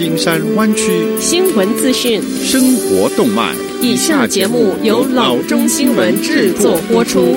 金山湾区新闻资讯、生活动脉。以下节目由老中新闻制作播出。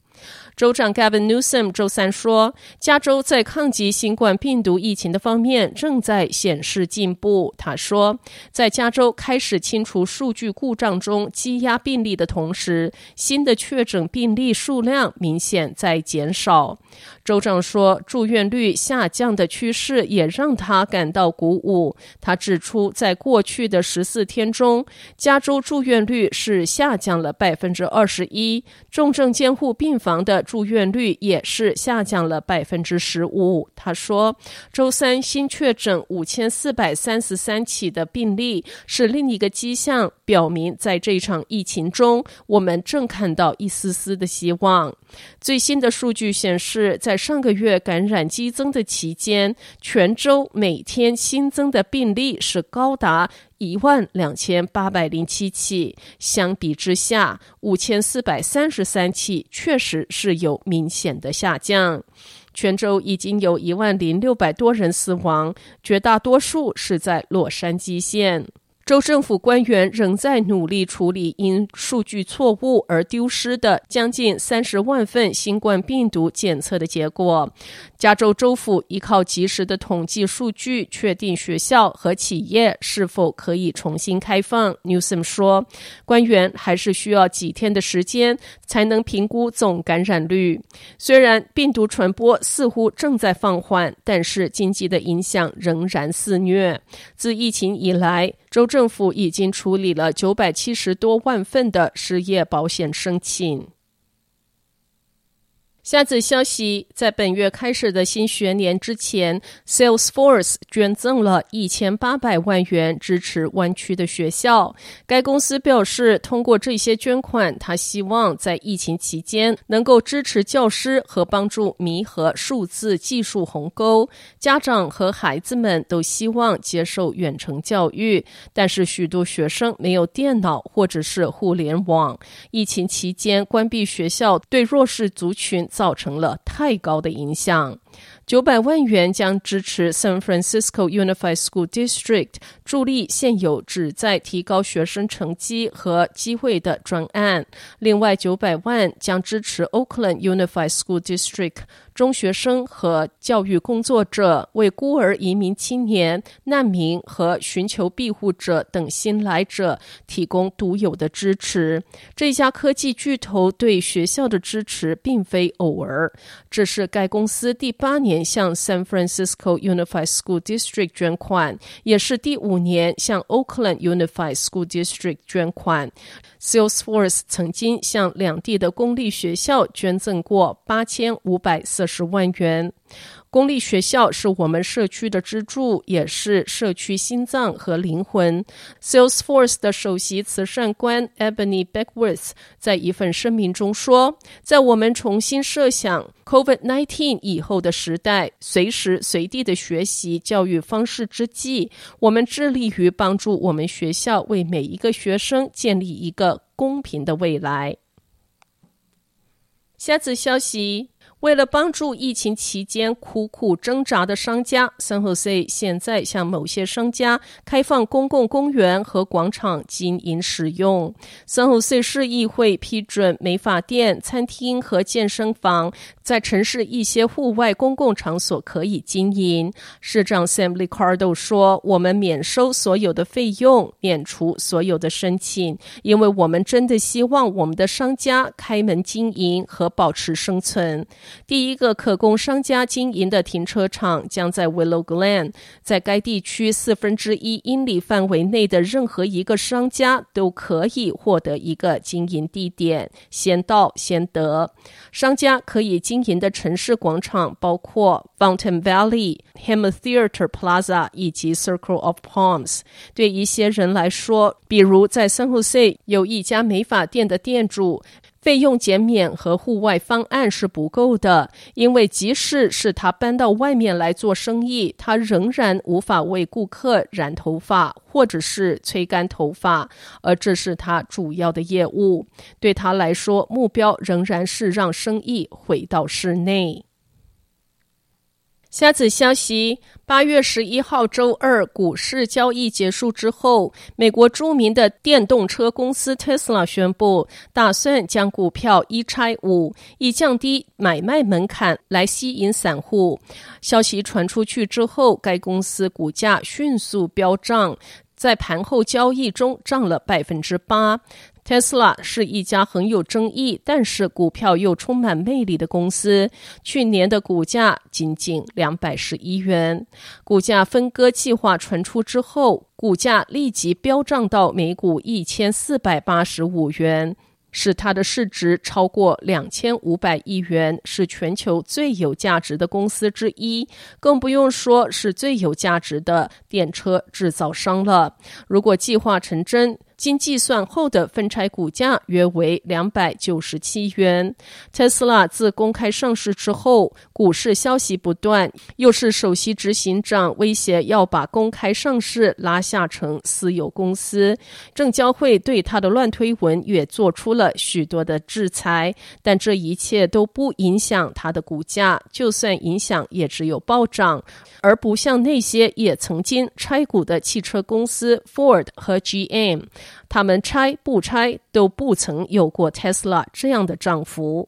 州长 Gavin Newsom 周三说，加州在抗击新冠病毒疫情的方面正在显示进步。他说，在加州开始清除数据故障中积压病例的同时，新的确诊病例数量明显在减少。州长说，住院率下降的趋势也让他感到鼓舞。他指出，在过去的十四天中，加州住院率是下降了百分之二十一，重症监护病房的住院率也是下降了百分之十五。他说，周三新确诊五千四百三十三起的病例是另一个迹象，表明在这场疫情中，我们正看到一丝丝的希望。最新的数据显示，在上个月感染激增的期间，全州每天新增的病例是高达一万两千八百零七起。相比之下，五千四百三十三起确实是有明显的下降。泉州已经有一万零六百多人死亡，绝大多数是在洛杉矶县。州政府官员仍在努力处理因数据错误而丢失的将近三十万份新冠病毒检测的结果。加州州府依靠及时的统计数据，确定学校和企业是否可以重新开放。Newsom 说，官员还是需要几天的时间才能评估总感染率。虽然病毒传播似乎正在放缓，但是经济的影响仍然肆虐。自疫情以来，州政政府已经处理了九百七十多万份的失业保险申请。下则消息，在本月开始的新学年之前，Salesforce 捐赠了一千八百万元支持湾区的学校。该公司表示，通过这些捐款，他希望在疫情期间能够支持教师和帮助弥合数字技术鸿沟。家长和孩子们都希望接受远程教育，但是许多学生没有电脑或者是互联网。疫情期间关闭学校，对弱势族群造成了太高的影响。九百万元将支持 San Francisco Unified School District 助力现有旨在提高学生成绩和机会的专案。另外九百万将支持 Oakland Unified School District 中学生和教育工作者，为孤儿、移民青年、难民和寻求庇护者等新来者提供独有的支持。这家科技巨头对学校的支持并非偶尔，这是该公司第八年向 San Francisco Unified School District 捐款，也是第五年向 Oakland Unified School District 捐款。Salesforce 曾经向两地的公立学校捐赠过八千五百十万元。公立学校是我们社区的支柱，也是社区心脏和灵魂。Salesforce 的首席慈善官 Ebony Beckwith 在一份声明中说：“在我们重新设想 COVID-19 以后的时代，随时随地的学习教育方式之际，我们致力于帮助我们学校为每一个学生建立一个公平的未来。”下次消息。为了帮助疫情期间苦苦挣扎的商家，San Jose 现在向某些商家开放公共公园和广场经营使用。San Jose 市议会批准美发店、餐厅和健身房在城市一些户外公共场所可以经营。市长 Sam Ricardo 说：“我们免收所有的费用，免除所有的申请，因为我们真的希望我们的商家开门经营和保持生存。”第一个可供商家经营的停车场将在 Willow Glen，在该地区四分之一英里范围内的任何一个商家都可以获得一个经营地点，先到先得。商家可以经营的城市广场包括 Fountain Valley、Amphitheater Plaza 以及 Circle of Palms。对一些人来说，比如在 San Jose 有一家美发店的店主。费用减免和户外方案是不够的，因为即使是他搬到外面来做生意，他仍然无法为顾客染头发或者是吹干头发，而这是他主要的业务。对他来说，目标仍然是让生意回到室内。下子消息：八月十一号周二，股市交易结束之后，美国著名的电动车公司 Tesla 宣布，打算将股票一拆五，以降低买卖门槛来吸引散户。消息传出去之后，该公司股价迅速飙涨，在盘后交易中涨了百分之八。Tesla 是一家很有争议，但是股票又充满魅力的公司。去年的股价仅仅两百十一元，股价分割计划传出之后，股价立即飙涨到每股一千四百八十五元，使它的市值超过两千五百亿元，是全球最有价值的公司之一。更不用说是最有价值的电车制造商了。如果计划成真，经计算后的分拆股价约为两百九十七元。特斯拉自公开上市之后，股市消息不断，又是首席执行长威胁要把公开上市拉下成私有公司。证交会对他的乱推文也做出了许多的制裁，但这一切都不影响他的股价，就算影响，也只有暴涨，而不像那些也曾经拆股的汽车公司 Ford 和 GM。他们拆不拆都不曾有过 Tesla 这样的涨幅。